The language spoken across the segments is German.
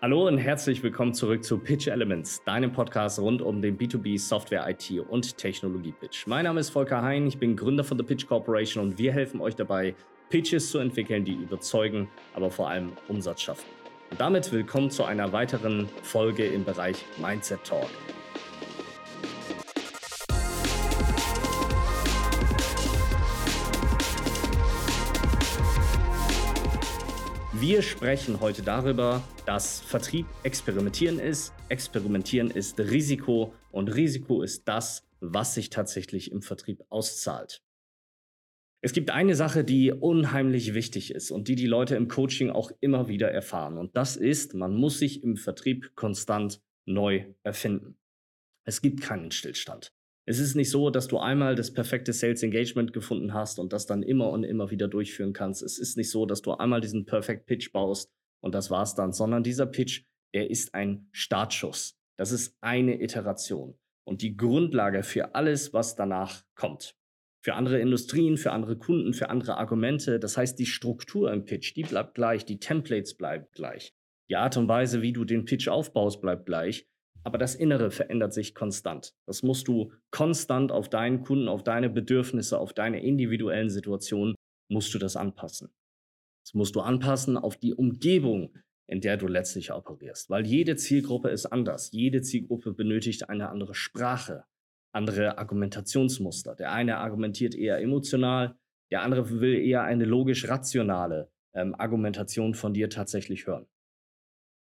Hallo und herzlich willkommen zurück zu Pitch Elements, deinem Podcast rund um den B2B Software, IT und Technologie Pitch. Mein Name ist Volker Hein, ich bin Gründer von The Pitch Corporation und wir helfen euch dabei, Pitches zu entwickeln, die überzeugen, aber vor allem Umsatz schaffen. Und damit willkommen zu einer weiteren Folge im Bereich Mindset Talk. Wir sprechen heute darüber, dass Vertrieb experimentieren ist, experimentieren ist Risiko und Risiko ist das, was sich tatsächlich im Vertrieb auszahlt. Es gibt eine Sache, die unheimlich wichtig ist und die die Leute im Coaching auch immer wieder erfahren. Und das ist, man muss sich im Vertrieb konstant neu erfinden. Es gibt keinen Stillstand. Es ist nicht so, dass du einmal das perfekte Sales Engagement gefunden hast und das dann immer und immer wieder durchführen kannst. Es ist nicht so, dass du einmal diesen Perfect Pitch baust und das war's dann, sondern dieser Pitch, der ist ein Startschuss. Das ist eine Iteration und die Grundlage für alles, was danach kommt. Für andere Industrien, für andere Kunden, für andere Argumente. Das heißt, die Struktur im Pitch, die bleibt gleich, die Templates bleiben gleich. Die Art und Weise, wie du den Pitch aufbaust, bleibt gleich aber das Innere verändert sich konstant. Das musst du konstant auf deinen Kunden, auf deine Bedürfnisse, auf deine individuellen Situationen, musst du das anpassen. Das musst du anpassen auf die Umgebung, in der du letztlich operierst. Weil jede Zielgruppe ist anders. Jede Zielgruppe benötigt eine andere Sprache, andere Argumentationsmuster. Der eine argumentiert eher emotional, der andere will eher eine logisch-rationale ähm, Argumentation von dir tatsächlich hören.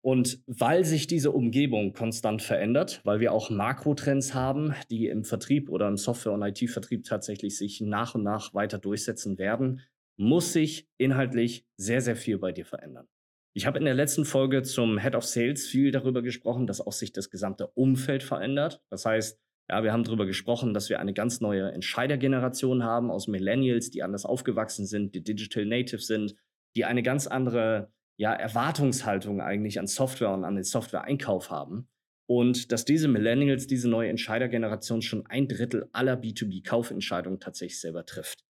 Und weil sich diese Umgebung konstant verändert, weil wir auch Makrotrends haben, die im Vertrieb oder im Software- und IT-Vertrieb tatsächlich sich nach und nach weiter durchsetzen werden, muss sich inhaltlich sehr, sehr viel bei dir verändern. Ich habe in der letzten Folge zum Head of Sales viel darüber gesprochen, dass auch sich das gesamte Umfeld verändert. Das heißt, ja, wir haben darüber gesprochen, dass wir eine ganz neue Entscheidergeneration haben aus Millennials, die anders aufgewachsen sind, die Digital Native sind, die eine ganz andere ja, Erwartungshaltung eigentlich an Software und an den Software-Einkauf haben. Und dass diese Millennials, diese neue Entscheidergeneration schon ein Drittel aller B2B-Kaufentscheidungen tatsächlich selber trifft.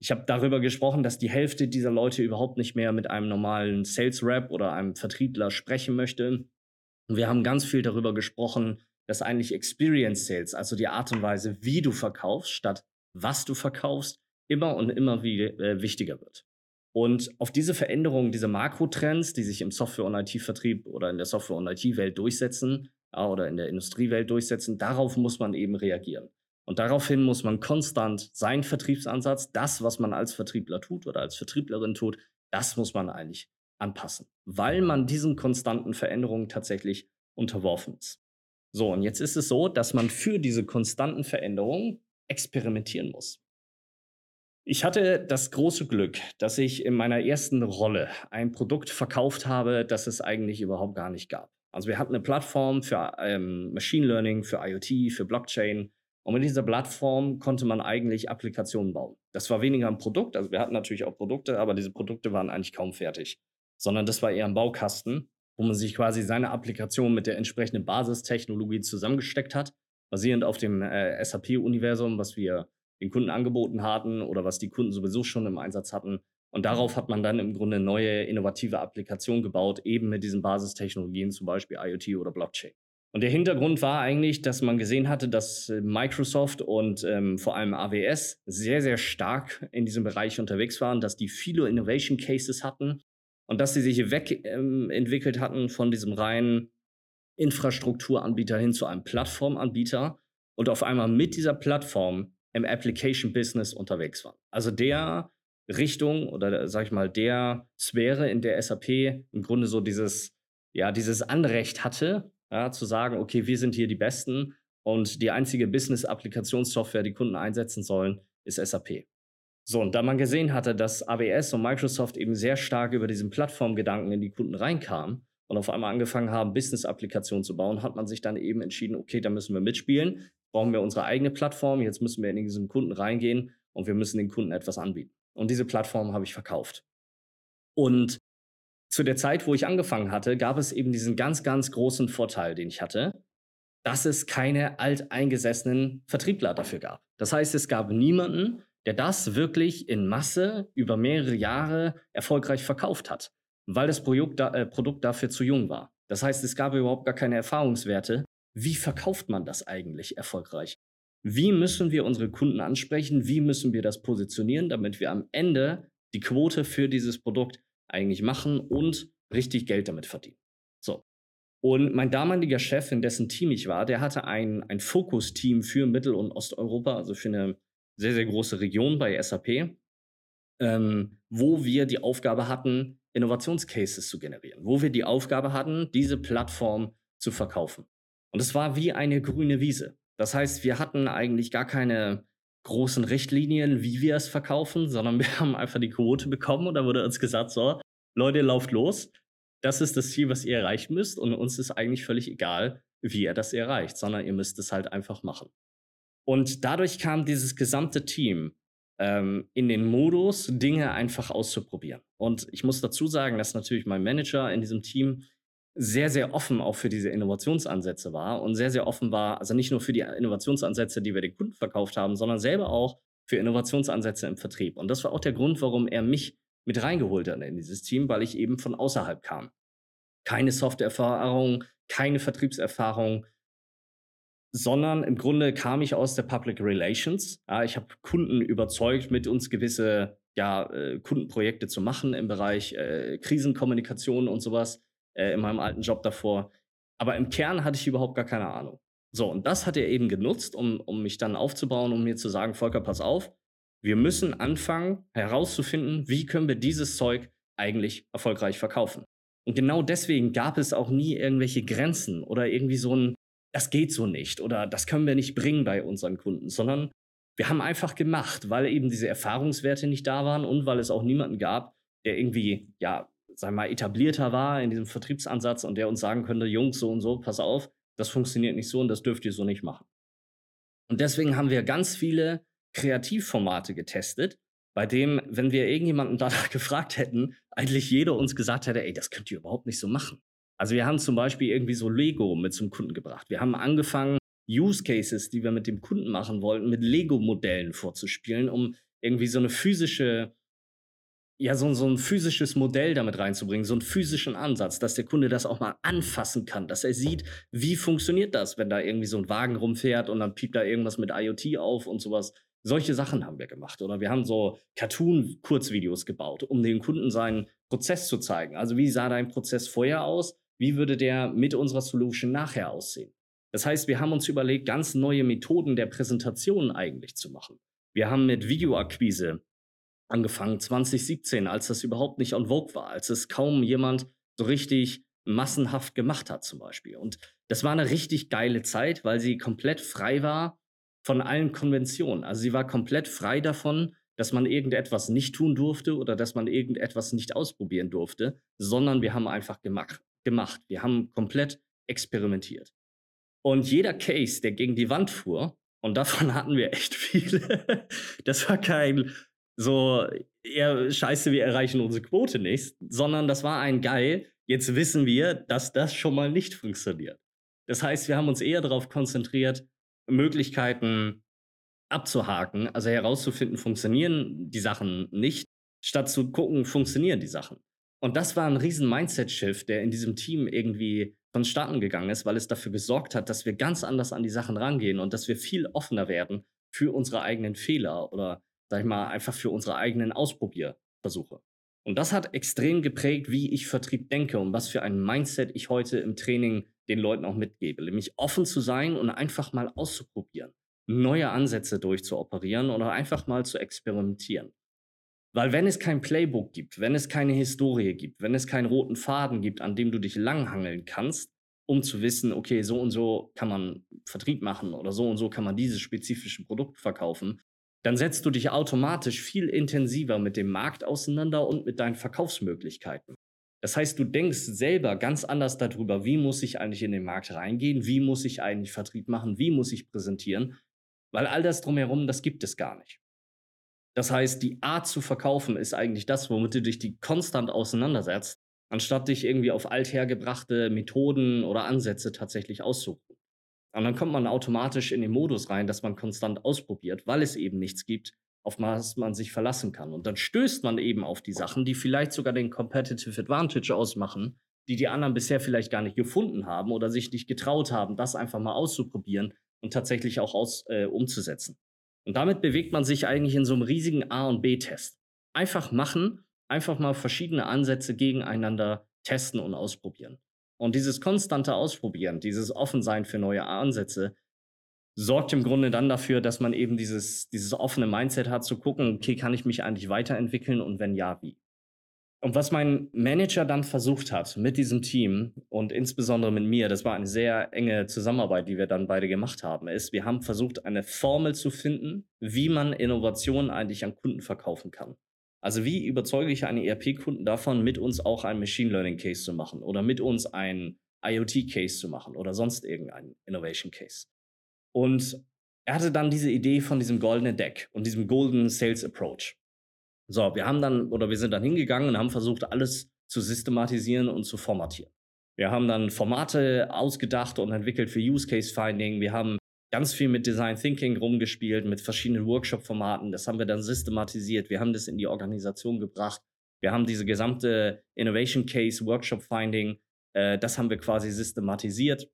Ich habe darüber gesprochen, dass die Hälfte dieser Leute überhaupt nicht mehr mit einem normalen Sales Rep oder einem Vertriebler sprechen möchte. Und wir haben ganz viel darüber gesprochen, dass eigentlich Experience Sales, also die Art und Weise, wie du verkaufst, statt was du verkaufst, immer und immer wieder äh, wichtiger wird. Und auf diese Veränderungen, diese Makrotrends, die sich im Software- und IT-Vertrieb oder in der Software- und IT-Welt durchsetzen oder in der Industriewelt durchsetzen, darauf muss man eben reagieren. Und daraufhin muss man konstant seinen Vertriebsansatz, das, was man als Vertriebler tut oder als Vertrieblerin tut, das muss man eigentlich anpassen, weil man diesen konstanten Veränderungen tatsächlich unterworfen ist. So, und jetzt ist es so, dass man für diese konstanten Veränderungen experimentieren muss. Ich hatte das große Glück, dass ich in meiner ersten Rolle ein Produkt verkauft habe, das es eigentlich überhaupt gar nicht gab. Also wir hatten eine Plattform für ähm, Machine Learning, für IoT, für Blockchain. Und mit dieser Plattform konnte man eigentlich Applikationen bauen. Das war weniger ein Produkt, also wir hatten natürlich auch Produkte, aber diese Produkte waren eigentlich kaum fertig. Sondern das war eher ein Baukasten, wo man sich quasi seine Applikation mit der entsprechenden Basistechnologie zusammengesteckt hat, basierend auf dem äh, SAP-Universum, was wir den Kunden angeboten hatten oder was die Kunden sowieso schon im Einsatz hatten. Und darauf hat man dann im Grunde neue innovative Applikationen gebaut, eben mit diesen Basistechnologien, zum Beispiel IoT oder Blockchain. Und der Hintergrund war eigentlich, dass man gesehen hatte, dass äh, Microsoft und ähm, vor allem AWS sehr, sehr stark in diesem Bereich unterwegs waren, dass die viele Innovation Cases hatten und dass sie sich wegentwickelt ähm, hatten von diesem reinen Infrastrukturanbieter hin zu einem Plattformanbieter und auf einmal mit dieser Plattform im Application Business unterwegs waren. Also der Richtung oder sag ich mal der Sphäre, in der SAP im Grunde so dieses ja dieses Anrecht hatte, ja, zu sagen, okay, wir sind hier die Besten und die einzige Business-Applikationssoftware, die Kunden einsetzen sollen, ist SAP. So, und da man gesehen hatte, dass AWS und Microsoft eben sehr stark über diesen Plattformgedanken in die Kunden reinkamen und auf einmal angefangen haben, Business-Applikationen zu bauen, hat man sich dann eben entschieden, okay, da müssen wir mitspielen brauchen wir unsere eigene Plattform. Jetzt müssen wir in diesen Kunden reingehen und wir müssen den Kunden etwas anbieten. Und diese Plattform habe ich verkauft. Und zu der Zeit, wo ich angefangen hatte, gab es eben diesen ganz, ganz großen Vorteil, den ich hatte, dass es keine alteingesessenen Vertriebler dafür gab. Das heißt, es gab niemanden, der das wirklich in Masse über mehrere Jahre erfolgreich verkauft hat, weil das Produkt, äh, Produkt dafür zu jung war. Das heißt, es gab überhaupt gar keine Erfahrungswerte. Wie verkauft man das eigentlich erfolgreich? Wie müssen wir unsere Kunden ansprechen? Wie müssen wir das positionieren, damit wir am Ende die Quote für dieses Produkt eigentlich machen und richtig Geld damit verdienen? So. Und mein damaliger Chef, in dessen Team ich war, der hatte ein, ein Fokusteam für Mittel- und Osteuropa, also für eine sehr, sehr große Region bei SAP, ähm, wo wir die Aufgabe hatten, Innovationscases zu generieren, wo wir die Aufgabe hatten, diese Plattform zu verkaufen. Und es war wie eine grüne Wiese. Das heißt, wir hatten eigentlich gar keine großen Richtlinien, wie wir es verkaufen, sondern wir haben einfach die Quote bekommen und da wurde uns gesagt, so, Leute, lauft los. Das ist das Ziel, was ihr erreichen müsst und uns ist eigentlich völlig egal, wie ihr das erreicht, sondern ihr müsst es halt einfach machen. Und dadurch kam dieses gesamte Team ähm, in den Modus, Dinge einfach auszuprobieren. Und ich muss dazu sagen, dass natürlich mein Manager in diesem Team sehr, sehr offen auch für diese Innovationsansätze war und sehr, sehr offen war, also nicht nur für die Innovationsansätze, die wir den Kunden verkauft haben, sondern selber auch für Innovationsansätze im Vertrieb. Und das war auch der Grund, warum er mich mit reingeholt hat in dieses Team, weil ich eben von außerhalb kam. Keine Softwareerfahrung, keine Vertriebserfahrung, sondern im Grunde kam ich aus der Public Relations. Ja, ich habe Kunden überzeugt, mit uns gewisse ja, äh, Kundenprojekte zu machen im Bereich äh, Krisenkommunikation und sowas äh, in meinem alten Job davor. Aber im Kern hatte ich überhaupt gar keine Ahnung. So, und das hat er eben genutzt, um, um mich dann aufzubauen, um mir zu sagen, Volker, pass auf, wir müssen anfangen herauszufinden, wie können wir dieses Zeug eigentlich erfolgreich verkaufen. Und genau deswegen gab es auch nie irgendwelche Grenzen oder irgendwie so ein, das geht so nicht oder das können wir nicht bringen bei unseren Kunden, sondern wir haben einfach gemacht, weil eben diese Erfahrungswerte nicht da waren und weil es auch niemanden gab, der irgendwie, ja, sag mal, etablierter war in diesem Vertriebsansatz und der uns sagen könnte, Jungs, so und so, pass auf, das funktioniert nicht so und das dürft ihr so nicht machen. Und deswegen haben wir ganz viele Kreativformate getestet, bei dem, wenn wir irgendjemanden danach gefragt hätten, eigentlich jeder uns gesagt hätte, ey, das könnt ihr überhaupt nicht so machen. Also wir haben zum Beispiel irgendwie so Lego mit zum Kunden gebracht. Wir haben angefangen, Use Cases, die wir mit dem Kunden machen wollten, mit Lego-Modellen vorzuspielen, um irgendwie so eine physische ja, so, so ein physisches Modell damit reinzubringen, so einen physischen Ansatz, dass der Kunde das auch mal anfassen kann, dass er sieht, wie funktioniert das, wenn da irgendwie so ein Wagen rumfährt und dann piept da irgendwas mit IoT auf und sowas. Solche Sachen haben wir gemacht. Oder wir haben so Cartoon-Kurzvideos gebaut, um den Kunden seinen Prozess zu zeigen. Also wie sah dein Prozess vorher aus? Wie würde der mit unserer Solution nachher aussehen? Das heißt, wir haben uns überlegt, ganz neue Methoden der Präsentation eigentlich zu machen. Wir haben mit Videoakquise angefangen 2017, als das überhaupt nicht on vogue war, als es kaum jemand so richtig massenhaft gemacht hat zum Beispiel. Und das war eine richtig geile Zeit, weil sie komplett frei war von allen Konventionen. Also sie war komplett frei davon, dass man irgendetwas nicht tun durfte oder dass man irgendetwas nicht ausprobieren durfte, sondern wir haben einfach gemacht. Gemacht. Wir haben komplett experimentiert. Und jeder Case, der gegen die Wand fuhr, und davon hatten wir echt viele, das war kein so, eher scheiße, wir erreichen unsere Quote nicht, sondern das war ein geil, jetzt wissen wir, dass das schon mal nicht funktioniert. Das heißt, wir haben uns eher darauf konzentriert, Möglichkeiten abzuhaken, also herauszufinden, funktionieren die Sachen nicht, statt zu gucken, funktionieren die Sachen. Und das war ein riesen Mindset-Shift, der in diesem Team irgendwie vonstatten gegangen ist, weil es dafür gesorgt hat, dass wir ganz anders an die Sachen rangehen und dass wir viel offener werden für unsere eigenen Fehler oder sag ich mal, einfach für unsere eigenen Ausprobierversuche. Und das hat extrem geprägt, wie ich Vertrieb denke und was für ein Mindset ich heute im Training den Leuten auch mitgebe. Nämlich offen zu sein und einfach mal auszuprobieren, neue Ansätze durchzuoperieren oder einfach mal zu experimentieren. Weil wenn es kein Playbook gibt, wenn es keine Historie gibt, wenn es keinen roten Faden gibt, an dem du dich langhangeln kannst, um zu wissen, okay, so und so kann man Vertrieb machen oder so und so kann man dieses spezifische Produkt verkaufen, dann setzt du dich automatisch viel intensiver mit dem Markt auseinander und mit deinen Verkaufsmöglichkeiten. Das heißt, du denkst selber ganz anders darüber, wie muss ich eigentlich in den Markt reingehen, wie muss ich eigentlich Vertrieb machen, wie muss ich präsentieren, weil all das drumherum, das gibt es gar nicht. Das heißt, die Art zu verkaufen ist eigentlich das, womit du dich die konstant auseinandersetzt, anstatt dich irgendwie auf althergebrachte Methoden oder Ansätze tatsächlich auszuruhen. Und dann kommt man automatisch in den Modus rein, dass man konstant ausprobiert, weil es eben nichts gibt, auf was man sich verlassen kann. Und dann stößt man eben auf die Sachen, die vielleicht sogar den Competitive Advantage ausmachen, die die anderen bisher vielleicht gar nicht gefunden haben oder sich nicht getraut haben, das einfach mal auszuprobieren und tatsächlich auch aus, äh, umzusetzen. Und damit bewegt man sich eigentlich in so einem riesigen A- und B-Test. Einfach machen, einfach mal verschiedene Ansätze gegeneinander testen und ausprobieren. Und dieses konstante Ausprobieren, dieses Offensein für neue Ansätze, sorgt im Grunde dann dafür, dass man eben dieses, dieses offene Mindset hat, zu gucken, okay, kann ich mich eigentlich weiterentwickeln und wenn ja, wie? Und was mein Manager dann versucht hat mit diesem Team und insbesondere mit mir, das war eine sehr enge Zusammenarbeit, die wir dann beide gemacht haben, ist, wir haben versucht, eine Formel zu finden, wie man Innovationen eigentlich an Kunden verkaufen kann. Also wie überzeuge ich einen ERP-Kunden davon, mit uns auch einen Machine Learning Case zu machen oder mit uns einen IoT Case zu machen oder sonst irgendeinen Innovation Case. Und er hatte dann diese Idee von diesem goldenen Deck und diesem Golden Sales Approach. So, wir haben dann oder wir sind dann hingegangen und haben versucht, alles zu systematisieren und zu formatieren. Wir haben dann Formate ausgedacht und entwickelt für Use Case Finding. Wir haben ganz viel mit Design Thinking rumgespielt, mit verschiedenen Workshop-Formaten. Das haben wir dann systematisiert. Wir haben das in die Organisation gebracht. Wir haben diese gesamte Innovation Case, Workshop Finding, äh, das haben wir quasi systematisiert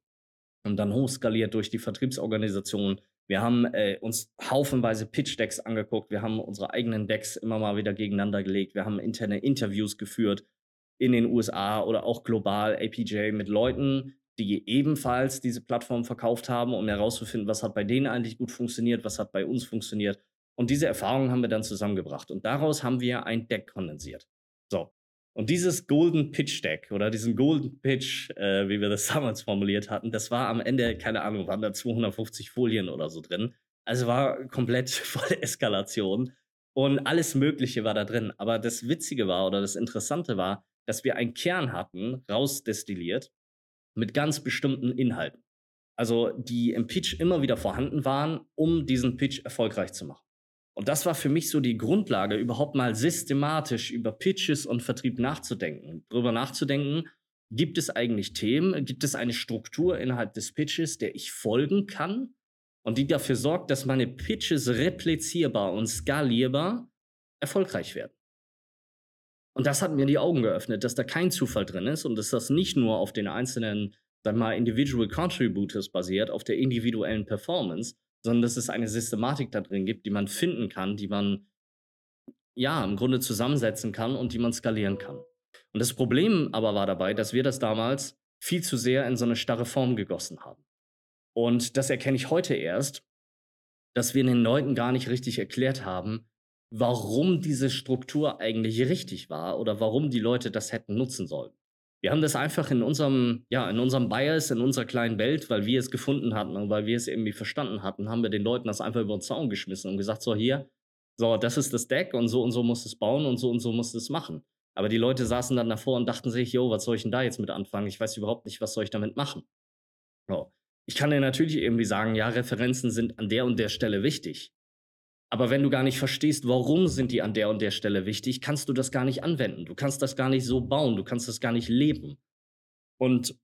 und dann hochskaliert durch die Vertriebsorganisation. Wir haben äh, uns haufenweise Pitch-Decks angeguckt. Wir haben unsere eigenen Decks immer mal wieder gegeneinander gelegt. Wir haben interne Interviews geführt in den USA oder auch global APJ mit Leuten, die ebenfalls diese Plattform verkauft haben, um herauszufinden, was hat bei denen eigentlich gut funktioniert, was hat bei uns funktioniert. Und diese Erfahrungen haben wir dann zusammengebracht. Und daraus haben wir ein Deck kondensiert. So. Und dieses Golden Pitch Deck oder diesen Golden Pitch, äh, wie wir das damals formuliert hatten, das war am Ende, keine Ahnung, waren da 250 Folien oder so drin. Also war komplett voll Eskalation. Und alles Mögliche war da drin. Aber das Witzige war oder das Interessante war, dass wir einen Kern hatten, rausdestilliert, mit ganz bestimmten Inhalten. Also die im Pitch immer wieder vorhanden waren, um diesen Pitch erfolgreich zu machen. Und das war für mich so die Grundlage, überhaupt mal systematisch über Pitches und Vertrieb nachzudenken. Darüber nachzudenken, gibt es eigentlich Themen, gibt es eine Struktur innerhalb des Pitches, der ich folgen kann und die dafür sorgt, dass meine Pitches replizierbar und skalierbar erfolgreich werden. Und das hat mir die Augen geöffnet, dass da kein Zufall drin ist und dass das nicht nur auf den einzelnen, sag mal, Individual Contributors basiert, auf der individuellen Performance, sondern dass es eine Systematik da drin gibt, die man finden kann, die man ja im Grunde zusammensetzen kann und die man skalieren kann. Und das Problem aber war dabei, dass wir das damals viel zu sehr in so eine starre Form gegossen haben. Und das erkenne ich heute erst, dass wir den Leuten gar nicht richtig erklärt haben, warum diese Struktur eigentlich richtig war oder warum die Leute das hätten nutzen sollen. Wir haben das einfach in unserem, ja, in unserem Bias, in unserer kleinen Welt, weil wir es gefunden hatten und weil wir es irgendwie verstanden hatten, haben wir den Leuten das einfach über den Zaun geschmissen und gesagt, so hier, so, das ist das Deck und so und so muss es bauen und so und so muss es machen. Aber die Leute saßen dann davor und dachten sich, jo, was soll ich denn da jetzt mit anfangen? Ich weiß überhaupt nicht, was soll ich damit machen. So. Ich kann dir natürlich irgendwie sagen, ja, Referenzen sind an der und der Stelle wichtig. Aber wenn du gar nicht verstehst, warum sind die an der und der Stelle wichtig, kannst du das gar nicht anwenden. Du kannst das gar nicht so bauen, du kannst das gar nicht leben. Und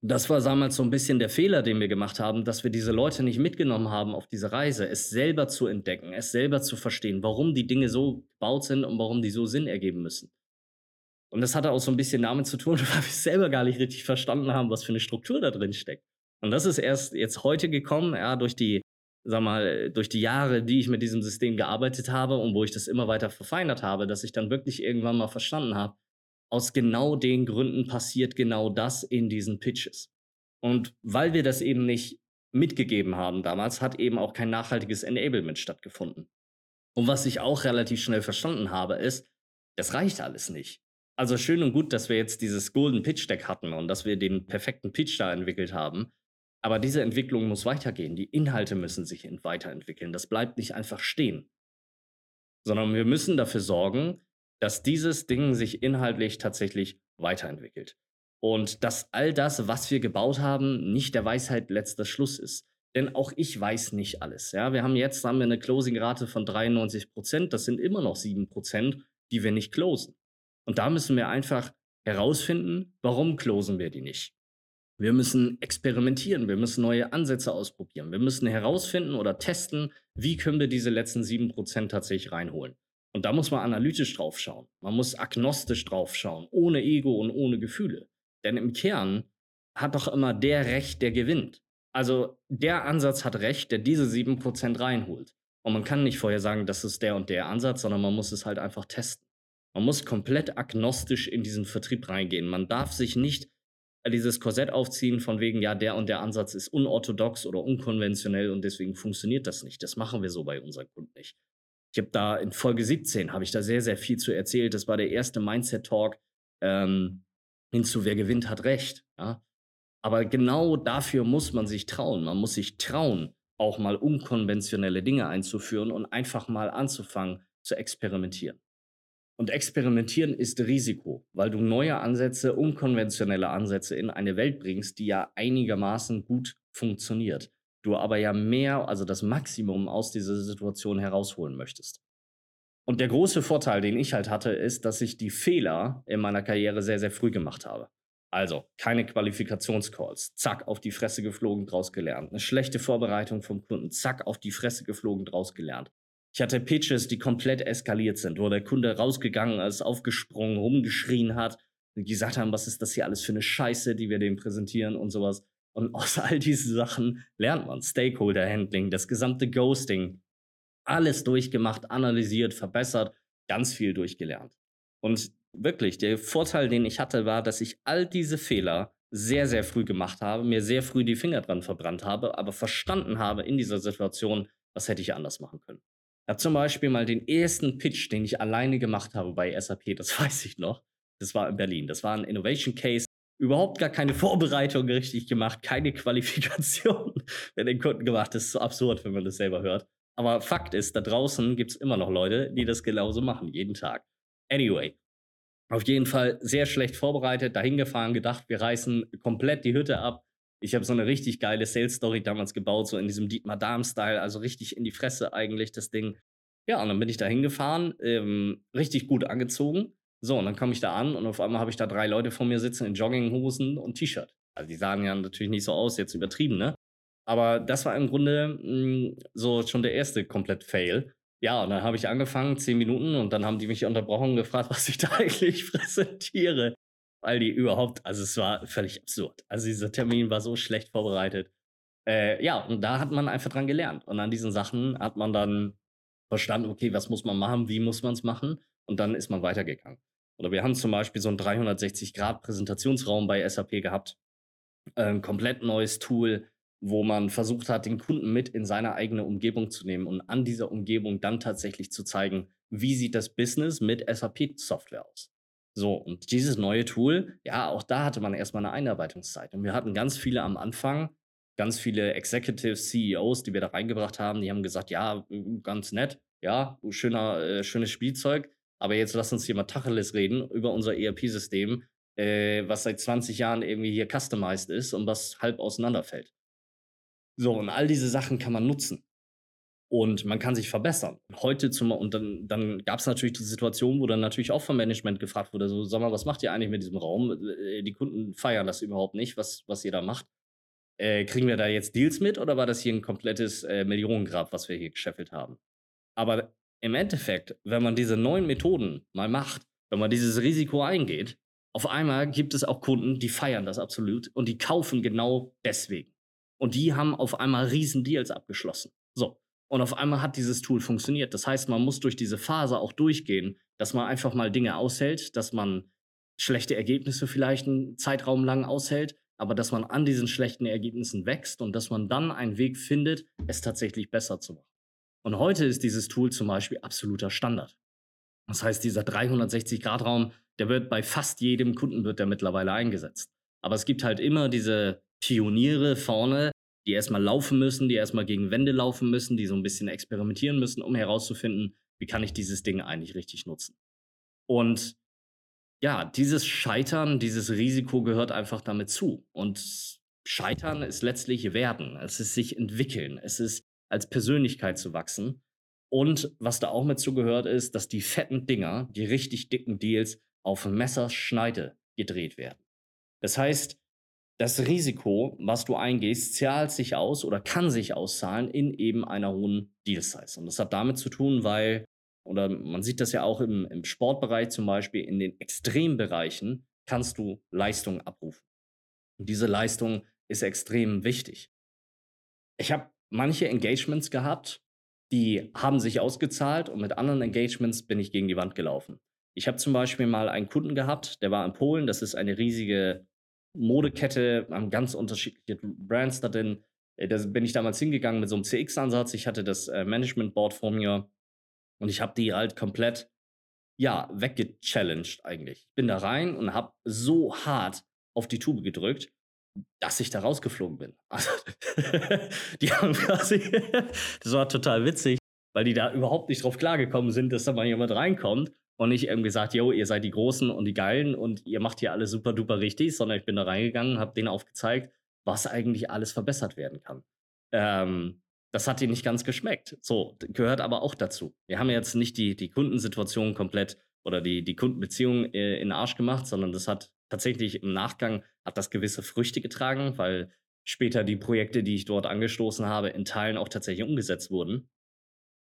das war damals so ein bisschen der Fehler, den wir gemacht haben, dass wir diese Leute nicht mitgenommen haben auf diese Reise, es selber zu entdecken, es selber zu verstehen, warum die Dinge so gebaut sind und warum die so Sinn ergeben müssen. Und das hatte auch so ein bisschen damit zu tun, weil wir selber gar nicht richtig verstanden haben, was für eine Struktur da drin steckt. Und das ist erst jetzt heute gekommen, ja, durch die sag mal, durch die Jahre, die ich mit diesem System gearbeitet habe und wo ich das immer weiter verfeinert habe, dass ich dann wirklich irgendwann mal verstanden habe, aus genau den Gründen passiert genau das in diesen Pitches. Und weil wir das eben nicht mitgegeben haben damals, hat eben auch kein nachhaltiges Enablement stattgefunden. Und was ich auch relativ schnell verstanden habe, ist, das reicht alles nicht. Also schön und gut, dass wir jetzt dieses Golden Pitch Deck hatten und dass wir den perfekten Pitch da entwickelt haben. Aber diese Entwicklung muss weitergehen. Die Inhalte müssen sich weiterentwickeln. Das bleibt nicht einfach stehen. Sondern wir müssen dafür sorgen, dass dieses Ding sich inhaltlich tatsächlich weiterentwickelt. Und dass all das, was wir gebaut haben, nicht der Weisheit letzter Schluss ist. Denn auch ich weiß nicht alles. Ja, wir haben jetzt haben wir eine Closing-Rate von 93 Prozent. Das sind immer noch 7 Prozent, die wir nicht closen. Und da müssen wir einfach herausfinden, warum closen wir die nicht. Wir müssen experimentieren, wir müssen neue Ansätze ausprobieren, wir müssen herausfinden oder testen, wie können wir diese letzten 7% tatsächlich reinholen. Und da muss man analytisch drauf schauen. Man muss agnostisch drauf schauen, ohne Ego und ohne Gefühle. Denn im Kern hat doch immer der Recht, der gewinnt. Also der Ansatz hat Recht, der diese 7% reinholt. Und man kann nicht vorher sagen, das ist der und der Ansatz, sondern man muss es halt einfach testen. Man muss komplett agnostisch in diesen Vertrieb reingehen. Man darf sich nicht dieses Korsett aufziehen von wegen, ja, der und der Ansatz ist unorthodox oder unkonventionell und deswegen funktioniert das nicht. Das machen wir so bei unseren Kunden nicht. Ich habe da in Folge 17 habe ich da sehr, sehr viel zu erzählt. Das war der erste Mindset-Talk ähm, hinzu, wer gewinnt, hat recht. Ja? Aber genau dafür muss man sich trauen. Man muss sich trauen, auch mal unkonventionelle Dinge einzuführen und einfach mal anzufangen zu experimentieren. Und experimentieren ist Risiko, weil du neue Ansätze, unkonventionelle Ansätze in eine Welt bringst, die ja einigermaßen gut funktioniert. Du aber ja mehr, also das Maximum aus dieser Situation herausholen möchtest. Und der große Vorteil, den ich halt hatte, ist, dass ich die Fehler in meiner Karriere sehr, sehr früh gemacht habe. Also keine Qualifikationscalls, zack, auf die Fresse geflogen, draus gelernt. Eine schlechte Vorbereitung vom Kunden, zack, auf die Fresse geflogen, draus gelernt. Ich hatte Pitches, die komplett eskaliert sind, wo der Kunde rausgegangen ist, aufgesprungen, rumgeschrien hat und gesagt haben, was ist das hier alles für eine Scheiße, die wir dem präsentieren und sowas. Und aus all diesen Sachen lernt man Stakeholder-Handling, das gesamte Ghosting, alles durchgemacht, analysiert, verbessert, ganz viel durchgelernt. Und wirklich, der Vorteil, den ich hatte, war, dass ich all diese Fehler sehr, sehr früh gemacht habe, mir sehr früh die Finger dran verbrannt habe, aber verstanden habe in dieser Situation, was hätte ich anders machen können. Habe zum Beispiel mal den ersten Pitch, den ich alleine gemacht habe bei SAP, das weiß ich noch. Das war in Berlin. Das war ein Innovation Case. Überhaupt gar keine Vorbereitung richtig gemacht, keine Qualifikation für den Kunden gemacht. Das ist so absurd, wenn man das selber hört. Aber Fakt ist, da draußen gibt es immer noch Leute, die das genauso machen, jeden Tag. Anyway, auf jeden Fall sehr schlecht vorbereitet, dahin gefahren, gedacht, wir reißen komplett die Hütte ab. Ich habe so eine richtig geile Sales-Story damals gebaut, so in diesem Dietmar Darm-Style, also richtig in die Fresse eigentlich das Ding. Ja, und dann bin ich da hingefahren, ähm, richtig gut angezogen. So, und dann komme ich da an und auf einmal habe ich da drei Leute vor mir sitzen in Jogginghosen und T-Shirt. Also die sahen ja natürlich nicht so aus, jetzt übertrieben, ne? Aber das war im Grunde mh, hm, so schon der erste komplett Fail. Ja, und dann habe ich angefangen, zehn Minuten, und dann haben die mich unterbrochen und gefragt, was ich da eigentlich präsentiere weil die überhaupt, also es war völlig absurd. Also dieser Termin war so schlecht vorbereitet. Äh, ja, und da hat man einfach dran gelernt. Und an diesen Sachen hat man dann verstanden, okay, was muss man machen, wie muss man es machen? Und dann ist man weitergegangen. Oder wir haben zum Beispiel so einen 360-Grad-Präsentationsraum bei SAP gehabt. Ein komplett neues Tool, wo man versucht hat, den Kunden mit in seine eigene Umgebung zu nehmen und an dieser Umgebung dann tatsächlich zu zeigen, wie sieht das Business mit SAP-Software aus. So, und dieses neue Tool, ja, auch da hatte man erstmal eine Einarbeitungszeit. Und wir hatten ganz viele am Anfang, ganz viele Executives, CEOs, die wir da reingebracht haben, die haben gesagt, ja, ganz nett, ja, schöner, äh, schönes Spielzeug, aber jetzt lass uns hier mal Tacheles reden über unser ERP-System, äh, was seit 20 Jahren irgendwie hier customized ist und was halb auseinanderfällt. So, und all diese Sachen kann man nutzen und man kann sich verbessern. Heute zum und dann, dann gab es natürlich die Situation, wo dann natürlich auch vom Management gefragt wurde, so sag mal, was macht ihr eigentlich mit diesem Raum? Äh, die Kunden feiern das überhaupt nicht, was, was ihr da macht. Äh, kriegen wir da jetzt Deals mit oder war das hier ein komplettes äh, Millionengrab, was wir hier gescheffelt haben? Aber im Endeffekt, wenn man diese neuen Methoden mal macht, wenn man dieses Risiko eingeht, auf einmal gibt es auch Kunden, die feiern das absolut und die kaufen genau deswegen. Und die haben auf einmal riesen Deals abgeschlossen. So. Und auf einmal hat dieses Tool funktioniert. Das heißt, man muss durch diese Phase auch durchgehen, dass man einfach mal Dinge aushält, dass man schlechte Ergebnisse vielleicht einen Zeitraum lang aushält, aber dass man an diesen schlechten Ergebnissen wächst und dass man dann einen Weg findet, es tatsächlich besser zu machen. Und heute ist dieses Tool zum Beispiel absoluter Standard. Das heißt, dieser 360-Grad-Raum, der wird bei fast jedem Kunden wird der mittlerweile eingesetzt. Aber es gibt halt immer diese Pioniere vorne, die erstmal laufen müssen, die erstmal gegen Wände laufen müssen, die so ein bisschen experimentieren müssen, um herauszufinden, wie kann ich dieses Ding eigentlich richtig nutzen. Und ja, dieses Scheitern, dieses Risiko gehört einfach damit zu. Und Scheitern ist letztlich Werden, es ist sich entwickeln, es ist als Persönlichkeit zu wachsen. Und was da auch mit zugehört ist, dass die fetten Dinger, die richtig dicken Deals auf Messerschneide gedreht werden. Das heißt, das Risiko, was du eingehst, zahlt sich aus oder kann sich auszahlen in eben einer hohen Deal Size. Und das hat damit zu tun, weil oder man sieht das ja auch im, im Sportbereich zum Beispiel, in den Extrembereichen kannst du Leistung abrufen. Und diese Leistung ist extrem wichtig. Ich habe manche Engagements gehabt, die haben sich ausgezahlt und mit anderen Engagements bin ich gegen die Wand gelaufen. Ich habe zum Beispiel mal einen Kunden gehabt, der war in Polen. Das ist eine riesige Modekette, haben ganz unterschiedliche Brands da drin. Äh, da bin ich damals hingegangen mit so einem CX-Ansatz. Ich hatte das äh, Management Board vor mir und ich habe die halt komplett, ja, weggechallenged eigentlich. Ich bin da rein und habe so hart auf die Tube gedrückt, dass ich da rausgeflogen bin. Also, die haben quasi, das war total witzig, weil die da überhaupt nicht drauf klargekommen sind, dass da mal jemand reinkommt und nicht eben gesagt, yo, ihr seid die Großen und die Geilen und ihr macht hier alles super duper richtig, sondern ich bin da reingegangen, habe denen aufgezeigt, was eigentlich alles verbessert werden kann. Ähm, das hat ihnen nicht ganz geschmeckt. So, gehört aber auch dazu. Wir haben jetzt nicht die, die Kundensituation komplett oder die, die Kundenbeziehung äh, in den Arsch gemacht, sondern das hat tatsächlich im Nachgang hat das gewisse Früchte getragen, weil später die Projekte, die ich dort angestoßen habe, in Teilen auch tatsächlich umgesetzt wurden.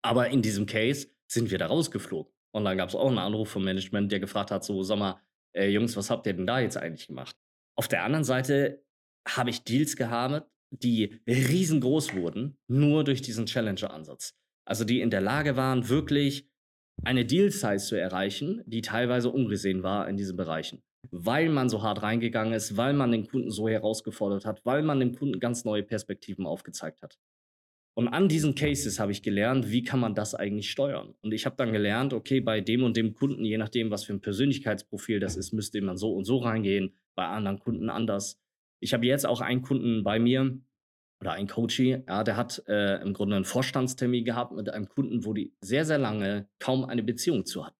Aber in diesem Case sind wir da rausgeflogen. Und dann gab es auch einen Anruf vom Management, der gefragt hat, so, sag mal, äh, Jungs, was habt ihr denn da jetzt eigentlich gemacht? Auf der anderen Seite habe ich Deals gehabt, die riesengroß wurden, nur durch diesen Challenger-Ansatz. Also die in der Lage waren, wirklich eine Deal-Size zu erreichen, die teilweise ungesehen war in diesen Bereichen. Weil man so hart reingegangen ist, weil man den Kunden so herausgefordert hat, weil man dem Kunden ganz neue Perspektiven aufgezeigt hat. Und an diesen Cases habe ich gelernt, wie kann man das eigentlich steuern. Und ich habe dann gelernt, okay, bei dem und dem Kunden, je nachdem, was für ein Persönlichkeitsprofil das ist, müsste man so und so reingehen, bei anderen Kunden anders. Ich habe jetzt auch einen Kunden bei mir oder einen Coachie, ja, der hat äh, im Grunde einen Vorstandstermin gehabt mit einem Kunden, wo die sehr, sehr lange kaum eine Beziehung zu hatten.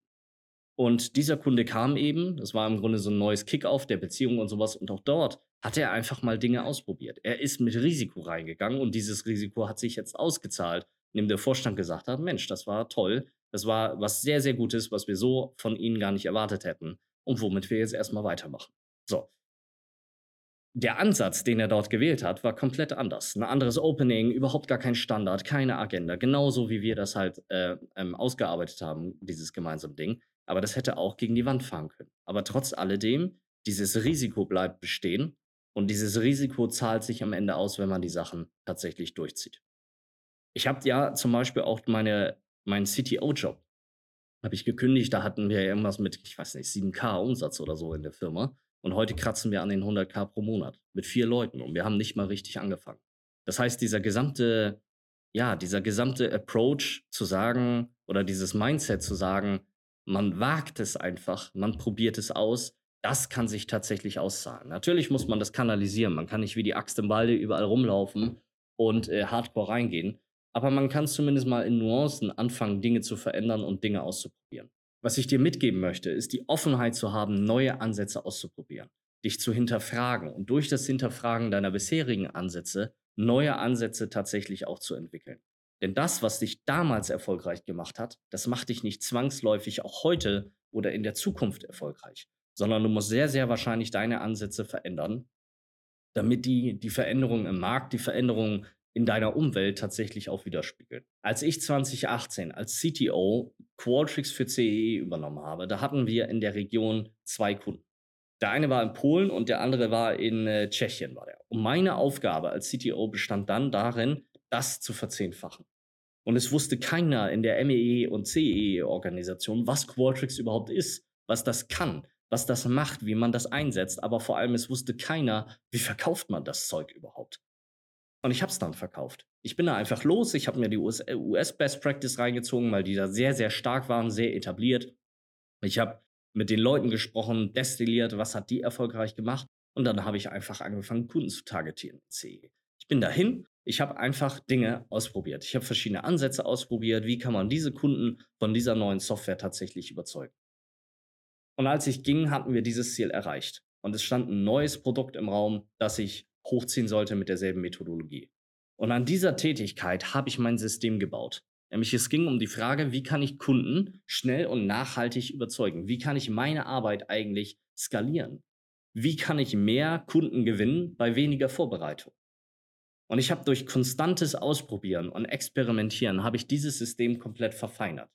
Und dieser Kunde kam eben, das war im Grunde so ein neues Kickoff der Beziehung und sowas. Und auch dort hat er einfach mal Dinge ausprobiert. Er ist mit Risiko reingegangen und dieses Risiko hat sich jetzt ausgezahlt, indem der Vorstand gesagt hat, Mensch, das war toll, das war was sehr, sehr Gutes, was wir so von Ihnen gar nicht erwartet hätten und womit wir jetzt erstmal weitermachen. So. Der Ansatz, den er dort gewählt hat, war komplett anders. Ein anderes Opening, überhaupt gar kein Standard, keine Agenda. Genauso wie wir das halt äh, ähm, ausgearbeitet haben, dieses gemeinsame Ding. Aber das hätte auch gegen die Wand fahren können. Aber trotz alledem, dieses Risiko bleibt bestehen und dieses Risiko zahlt sich am Ende aus, wenn man die Sachen tatsächlich durchzieht. Ich habe ja zum Beispiel auch meine, meinen CTO-Job habe ich gekündigt. Da hatten wir irgendwas mit, ich weiß nicht, 7K Umsatz oder so in der Firma. Und heute kratzen wir an den 100K pro Monat mit vier Leuten und wir haben nicht mal richtig angefangen. Das heißt, dieser gesamte, ja, dieser gesamte Approach zu sagen oder dieses Mindset zu sagen, man wagt es einfach, man probiert es aus, das kann sich tatsächlich auszahlen. Natürlich muss man das kanalisieren. Man kann nicht wie die Axt im Walde überall rumlaufen und äh, hardcore reingehen. Aber man kann zumindest mal in Nuancen anfangen, Dinge zu verändern und Dinge auszuprobieren. Was ich dir mitgeben möchte, ist die Offenheit zu haben, neue Ansätze auszuprobieren, dich zu hinterfragen und durch das Hinterfragen deiner bisherigen Ansätze neue Ansätze tatsächlich auch zu entwickeln. Denn das, was dich damals erfolgreich gemacht hat, das macht dich nicht zwangsläufig auch heute oder in der Zukunft erfolgreich, sondern du musst sehr, sehr wahrscheinlich deine Ansätze verändern, damit die, die Veränderungen im Markt, die Veränderungen in deiner Umwelt tatsächlich auch widerspiegeln. Als ich 2018 als CTO Qualtrics für CEE e übernommen habe, da hatten wir in der Region zwei Kunden. Der eine war in Polen und der andere war in äh, Tschechien, war der. Und meine Aufgabe als CTO bestand dann darin, das zu verzehnfachen. Und es wusste keiner in der MEE und CEE-Organisation, was Qualtrics überhaupt ist, was das kann, was das macht, wie man das einsetzt. Aber vor allem, es wusste keiner, wie verkauft man das Zeug überhaupt. Und ich habe es dann verkauft. Ich bin da einfach los. Ich habe mir die US, äh, Practice reingezogen, weil die da sehr, sehr stark waren, sehr etabliert. Ich habe mit den Leuten gesprochen, destilliert, was hat die erfolgreich gemacht. Und dann habe ich einfach angefangen, Kunden zu targetieren. Ich bin dahin, ich habe einfach Dinge ausprobiert. Ich habe verschiedene Ansätze ausprobiert. Wie kann man diese Kunden von dieser neuen Software tatsächlich überzeugen? Und als ich ging, hatten wir dieses Ziel erreicht. Und es stand ein neues Produkt im Raum, das ich hochziehen sollte mit derselben Methodologie. Und an dieser Tätigkeit habe ich mein System gebaut. Nämlich es ging um die Frage, wie kann ich Kunden schnell und nachhaltig überzeugen? Wie kann ich meine Arbeit eigentlich skalieren? Wie kann ich mehr Kunden gewinnen bei weniger Vorbereitung? Und ich habe durch konstantes Ausprobieren und Experimentieren habe ich dieses System komplett verfeinert.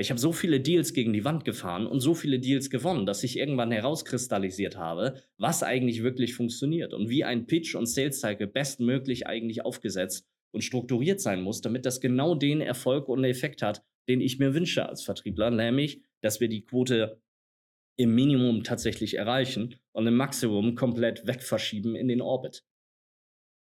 Ich habe so viele Deals gegen die Wand gefahren und so viele Deals gewonnen, dass ich irgendwann herauskristallisiert habe, was eigentlich wirklich funktioniert und wie ein Pitch und Sales Cycle bestmöglich eigentlich aufgesetzt und strukturiert sein muss, damit das genau den Erfolg und Effekt hat, den ich mir wünsche als Vertriebler, nämlich, dass wir die Quote im Minimum tatsächlich erreichen und im Maximum komplett wegverschieben in den Orbit.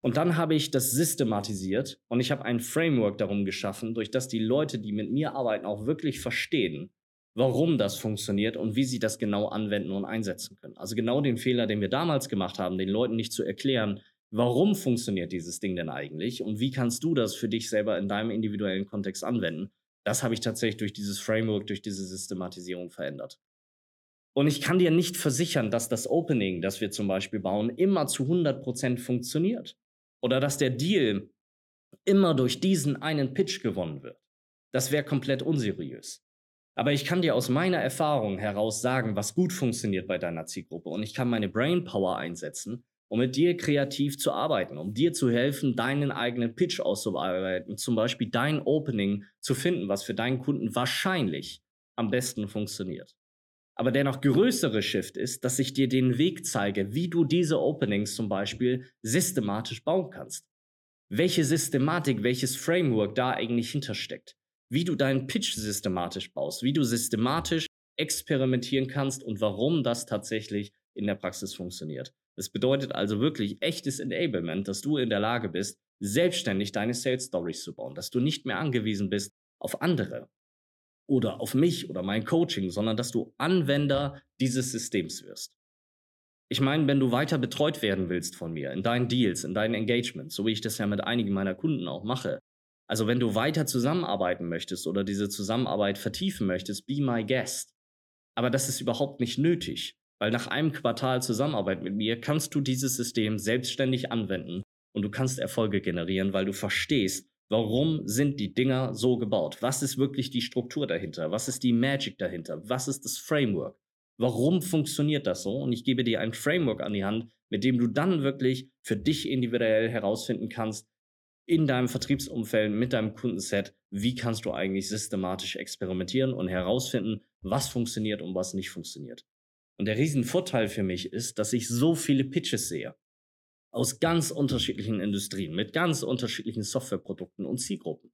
Und dann habe ich das systematisiert und ich habe ein Framework darum geschaffen, durch das die Leute, die mit mir arbeiten, auch wirklich verstehen, warum das funktioniert und wie sie das genau anwenden und einsetzen können. Also genau den Fehler, den wir damals gemacht haben, den Leuten nicht zu erklären, warum funktioniert dieses Ding denn eigentlich und wie kannst du das für dich selber in deinem individuellen Kontext anwenden. Das habe ich tatsächlich durch dieses Framework, durch diese Systematisierung verändert. Und ich kann dir nicht versichern, dass das Opening, das wir zum Beispiel bauen, immer zu 100% funktioniert. Oder dass der Deal immer durch diesen einen Pitch gewonnen wird. Das wäre komplett unseriös. Aber ich kann dir aus meiner Erfahrung heraus sagen, was gut funktioniert bei deiner Zielgruppe. Und ich kann meine Brainpower einsetzen, um mit dir kreativ zu arbeiten, um dir zu helfen, deinen eigenen Pitch auszuarbeiten, zum Beispiel dein Opening zu finden, was für deinen Kunden wahrscheinlich am besten funktioniert. Aber der noch größere Shift ist, dass ich dir den Weg zeige, wie du diese Openings zum Beispiel systematisch bauen kannst. Welche Systematik, welches Framework da eigentlich hintersteckt. Wie du deinen Pitch systematisch baust, wie du systematisch experimentieren kannst und warum das tatsächlich in der Praxis funktioniert. Das bedeutet also wirklich echtes Enablement, dass du in der Lage bist, selbstständig deine Sales Stories zu bauen, dass du nicht mehr angewiesen bist auf andere oder auf mich oder mein Coaching, sondern dass du Anwender dieses Systems wirst. Ich meine, wenn du weiter betreut werden willst von mir in deinen Deals, in deinen Engagements, so wie ich das ja mit einigen meiner Kunden auch mache, also wenn du weiter zusammenarbeiten möchtest oder diese Zusammenarbeit vertiefen möchtest, be my guest. Aber das ist überhaupt nicht nötig, weil nach einem Quartal Zusammenarbeit mit mir kannst du dieses System selbstständig anwenden und du kannst Erfolge generieren, weil du verstehst, Warum sind die Dinger so gebaut? Was ist wirklich die Struktur dahinter? Was ist die Magic dahinter? Was ist das Framework? Warum funktioniert das so? Und ich gebe dir ein Framework an die Hand, mit dem du dann wirklich für dich individuell herausfinden kannst, in deinem Vertriebsumfeld, mit deinem Kundenset, wie kannst du eigentlich systematisch experimentieren und herausfinden, was funktioniert und was nicht funktioniert. Und der Riesenvorteil für mich ist, dass ich so viele Pitches sehe aus ganz unterschiedlichen Industrien, mit ganz unterschiedlichen Softwareprodukten und Zielgruppen.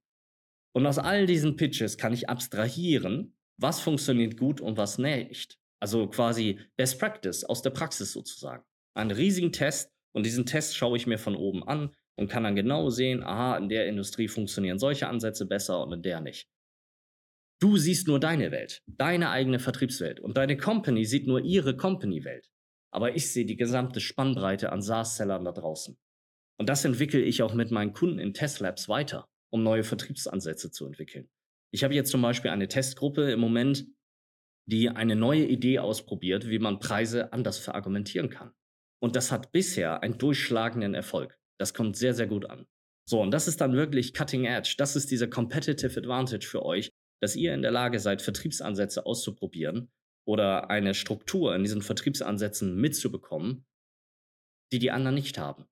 Und aus all diesen Pitches kann ich abstrahieren, was funktioniert gut und was nicht. Also quasi Best Practice aus der Praxis sozusagen. Einen riesigen Test und diesen Test schaue ich mir von oben an und kann dann genau sehen, aha, in der Industrie funktionieren solche Ansätze besser und in der nicht. Du siehst nur deine Welt, deine eigene Vertriebswelt und deine Company sieht nur ihre Company-Welt aber ich sehe die gesamte Spannbreite an SaaS-Sellern da draußen. Und das entwickle ich auch mit meinen Kunden in Testlabs weiter, um neue Vertriebsansätze zu entwickeln. Ich habe jetzt zum Beispiel eine Testgruppe im Moment, die eine neue Idee ausprobiert, wie man Preise anders verargumentieren kann. Und das hat bisher einen durchschlagenden Erfolg. Das kommt sehr, sehr gut an. So, und das ist dann wirklich Cutting Edge. Das ist dieser Competitive Advantage für euch, dass ihr in der Lage seid, Vertriebsansätze auszuprobieren oder eine Struktur in diesen Vertriebsansätzen mitzubekommen, die die anderen nicht haben.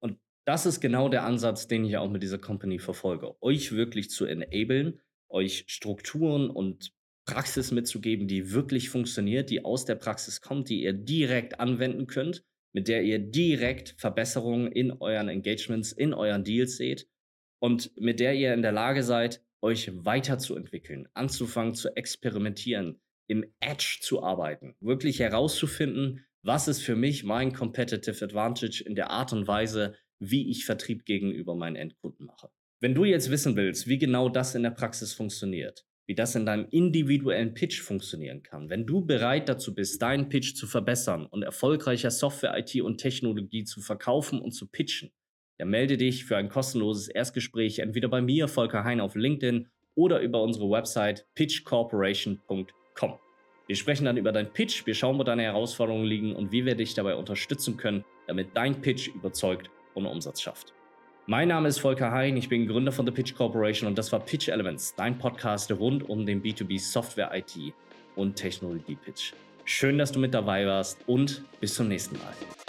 Und das ist genau der Ansatz, den ich auch mit dieser Company verfolge. Euch wirklich zu enablen, euch Strukturen und Praxis mitzugeben, die wirklich funktioniert, die aus der Praxis kommt, die ihr direkt anwenden könnt, mit der ihr direkt Verbesserungen in euren Engagements, in euren Deals seht und mit der ihr in der Lage seid, euch weiterzuentwickeln, anzufangen zu experimentieren, im Edge zu arbeiten, wirklich herauszufinden, was ist für mich mein Competitive Advantage in der Art und Weise, wie ich Vertrieb gegenüber meinen Endkunden mache. Wenn du jetzt wissen willst, wie genau das in der Praxis funktioniert, wie das in deinem individuellen Pitch funktionieren kann, wenn du bereit dazu bist, deinen Pitch zu verbessern und erfolgreicher Software, IT und Technologie zu verkaufen und zu pitchen, dann melde dich für ein kostenloses Erstgespräch entweder bei mir, Volker Hein, auf LinkedIn oder über unsere Website pitchcorporation.com komm. Wir sprechen dann über deinen Pitch, wir schauen, wo deine Herausforderungen liegen und wie wir dich dabei unterstützen können, damit dein Pitch überzeugt und Umsatz schafft. Mein Name ist Volker Hein, ich bin Gründer von The Pitch Corporation und das war Pitch Elements, dein Podcast rund um den B2B Software IT und Technologie Pitch. Schön, dass du mit dabei warst und bis zum nächsten Mal.